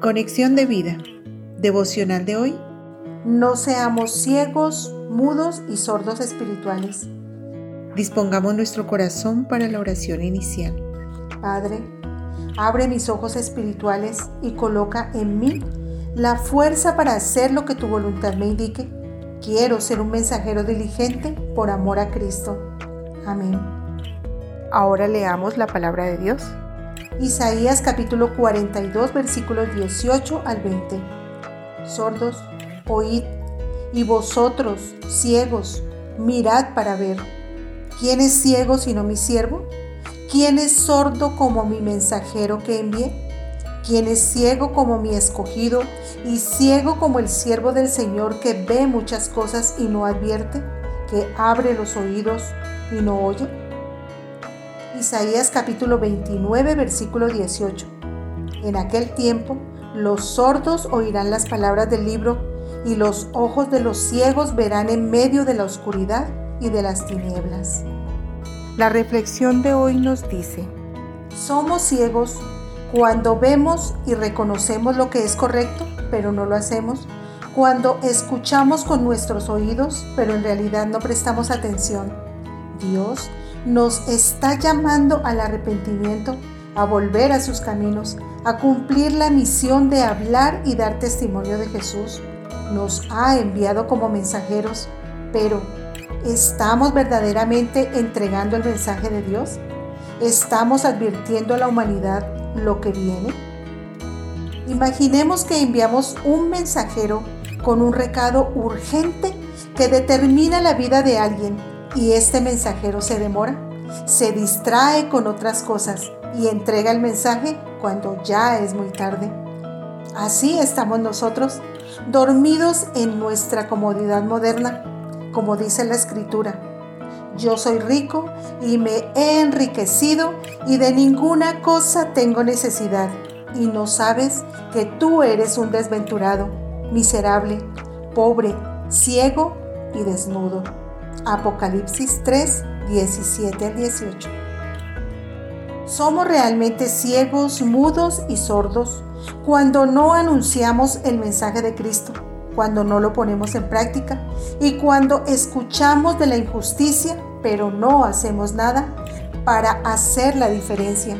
Conexión de vida. Devocional de hoy. No seamos ciegos, mudos y sordos espirituales. Dispongamos nuestro corazón para la oración inicial. Padre, abre mis ojos espirituales y coloca en mí la fuerza para hacer lo que tu voluntad me indique. Quiero ser un mensajero diligente por amor a Cristo. Amén. Ahora leamos la palabra de Dios. Isaías capítulo 42 versículos 18 al 20. Sordos, oíd, y vosotros, ciegos, mirad para ver. ¿Quién es ciego sino mi siervo? ¿Quién es sordo como mi mensajero que envié? ¿Quién es ciego como mi escogido y ciego como el siervo del Señor que ve muchas cosas y no advierte? ¿Que abre los oídos y no oye? Isaías capítulo 29, versículo 18. En aquel tiempo los sordos oirán las palabras del libro y los ojos de los ciegos verán en medio de la oscuridad y de las tinieblas. La reflexión de hoy nos dice, somos ciegos cuando vemos y reconocemos lo que es correcto, pero no lo hacemos, cuando escuchamos con nuestros oídos, pero en realidad no prestamos atención. Dios nos está llamando al arrepentimiento, a volver a sus caminos, a cumplir la misión de hablar y dar testimonio de Jesús. Nos ha enviado como mensajeros, pero ¿estamos verdaderamente entregando el mensaje de Dios? ¿Estamos advirtiendo a la humanidad lo que viene? Imaginemos que enviamos un mensajero con un recado urgente que determina la vida de alguien y este mensajero se demora, se distrae con otras cosas y entrega el mensaje cuando ya es muy tarde. Así estamos nosotros, dormidos en nuestra comodidad moderna, como dice la escritura. Yo soy rico y me he enriquecido y de ninguna cosa tengo necesidad. Y no sabes que tú eres un desventurado, miserable, pobre, ciego y desnudo. Apocalipsis 3, 17 al 18. Somos realmente ciegos, mudos y sordos cuando no anunciamos el mensaje de Cristo, cuando no lo ponemos en práctica y cuando escuchamos de la injusticia, pero no hacemos nada para hacer la diferencia,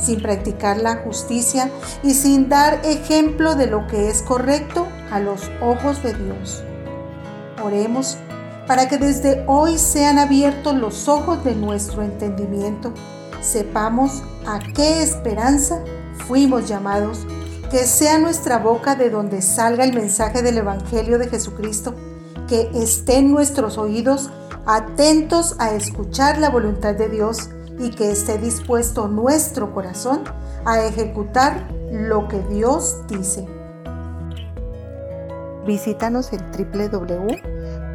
sin practicar la justicia y sin dar ejemplo de lo que es correcto a los ojos de Dios. Oremos para que desde hoy sean abiertos los ojos de nuestro entendimiento, sepamos a qué esperanza fuimos llamados, que sea nuestra boca de donde salga el mensaje del Evangelio de Jesucristo, que estén nuestros oídos atentos a escuchar la voluntad de Dios y que esté dispuesto nuestro corazón a ejecutar lo que Dios dice. Visítanos en www